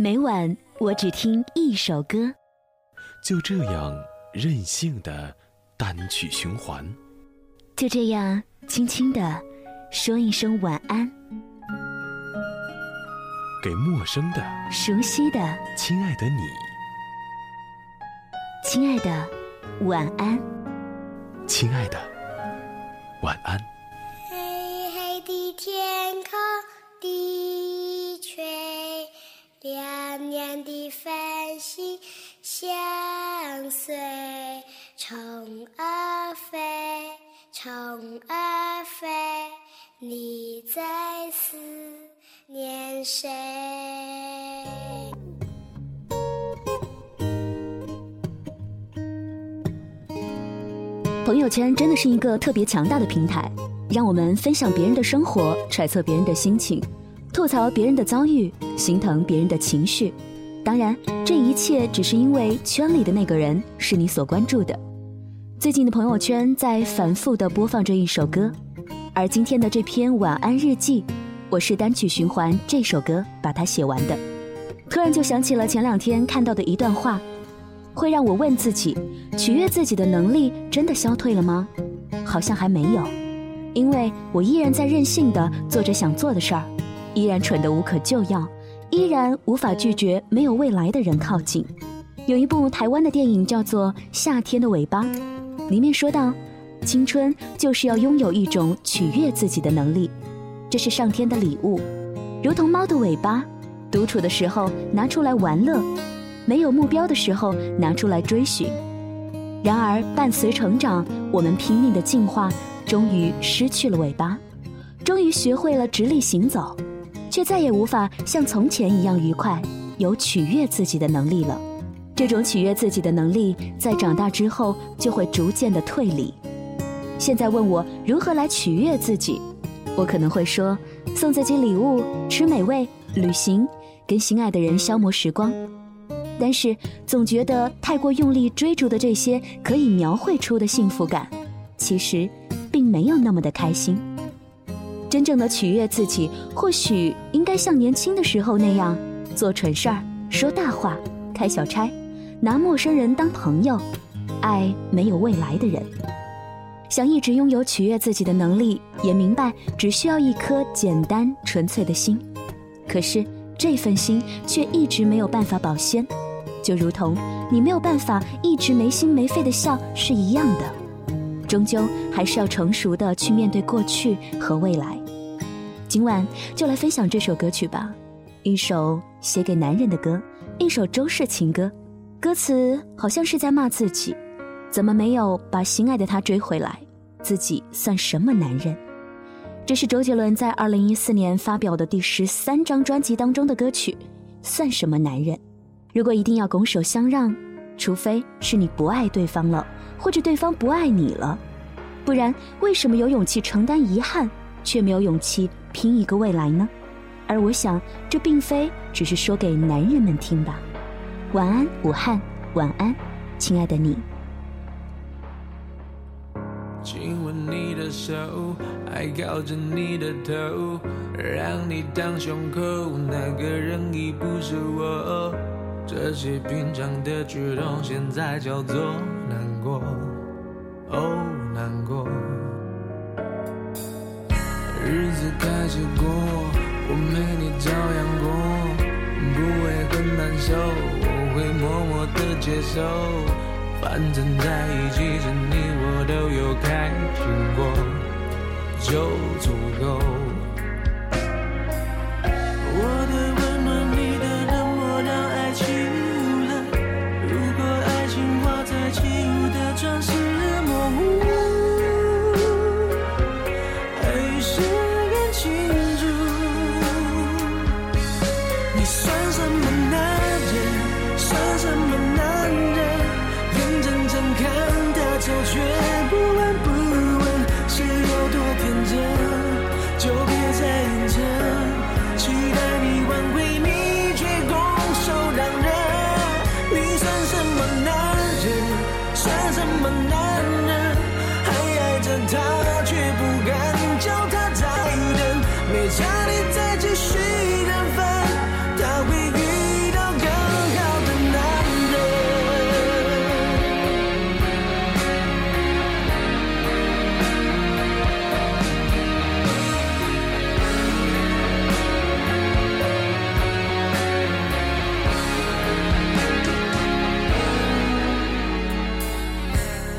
每晚我只听一首歌，就这样任性的单曲循环，就这样轻轻的说一声晚安，给陌生的、熟悉的、亲爱的你，亲爱的晚安，亲爱的晚安。黑黑的天空，低垂，亮亮的繁星相随，虫儿飞，虫儿飞，你在思念谁？朋友圈真的是一个特别强大的平台，让我们分享别人的生活，揣测别人的心情，吐槽别人的遭遇，心疼别人的情绪。当然，这一切只是因为圈里的那个人是你所关注的。最近的朋友圈在反复的播放着一首歌，而今天的这篇晚安日记，我是单曲循环这首歌把它写完的。突然就想起了前两天看到的一段话。会让我问自己，取悦自己的能力真的消退了吗？好像还没有，因为我依然在任性的做着想做的事儿，依然蠢得无可救药，依然无法拒绝没有未来的人靠近。有一部台湾的电影叫做《夏天的尾巴》，里面说到，青春就是要拥有一种取悦自己的能力，这是上天的礼物，如同猫的尾巴，独处的时候拿出来玩乐。没有目标的时候拿出来追寻，然而伴随成长，我们拼命的进化，终于失去了尾巴，终于学会了直立行走，却再也无法像从前一样愉快，有取悦自己的能力了。这种取悦自己的能力，在长大之后就会逐渐的退离。现在问我如何来取悦自己，我可能会说：送自己礼物，吃美味，旅行，跟心爱的人消磨时光。但是总觉得太过用力追逐的这些可以描绘出的幸福感，其实并没有那么的开心。真正的取悦自己，或许应该像年轻的时候那样，做蠢事儿、说大话、开小差，拿陌生人当朋友，爱没有未来的人。想一直拥有取悦自己的能力，也明白只需要一颗简单纯粹的心，可是这份心却一直没有办法保鲜。就如同你没有办法一直没心没肺的笑是一样的，终究还是要成熟的去面对过去和未来。今晚就来分享这首歌曲吧，一首写给男人的歌，一首周氏情歌。歌词好像是在骂自己，怎么没有把心爱的他追回来？自己算什么男人？这是周杰伦在二零一四年发表的第十三张专辑当中的歌曲，算什么男人？如果一定要拱手相让，除非是你不爱对方了，或者对方不爱你了，不然为什么有勇气承担遗憾，却没有勇气拼一个未来呢？而我想，这并非只是说给男人们听吧。晚安，武汉，晚安，亲爱的你。亲吻你的手，还靠着你的头，让你当胸口，那个人已不是我。这些平常的举动，现在叫做难过，哦，难过。日子开始过，我没你照样过，不会很难受，我会默默的接受。反正在一起时，你我都有开心过，就足够。down.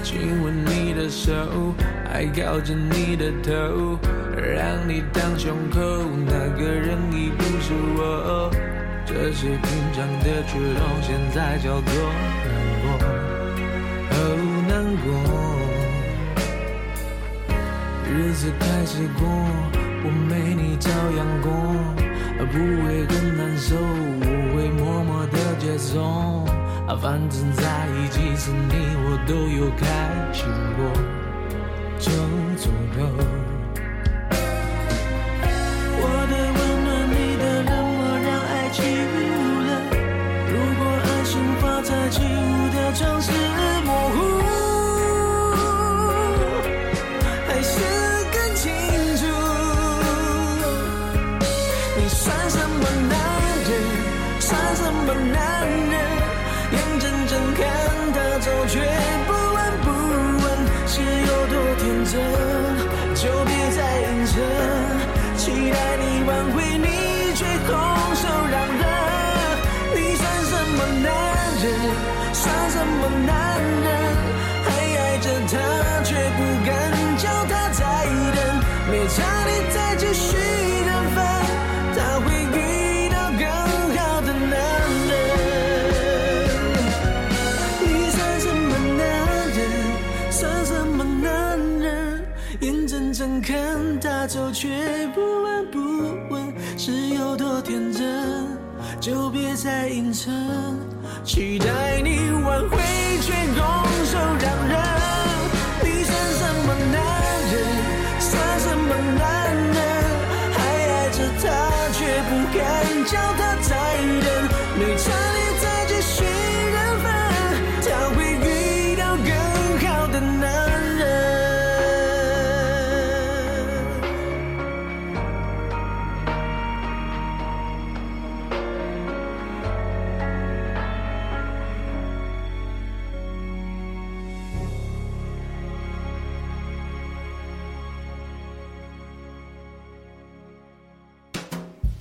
亲吻你的手，还靠着你的头，让你当胸口，那个人已不是我。这些平常的举动，现在叫做难过，哦，难过。日子开始过，我没你照样过，不会更难受，我会默默的接受。反正在一起时，你我都有开心过，就足够。天真？就别再硬撑，期待你挽回，你眼睁睁看他走，却不闻不问，是有多天真？就别再硬撑，期待你挽回，却拱手让人。你算什么男人？算什么男人？还爱着他，却不敢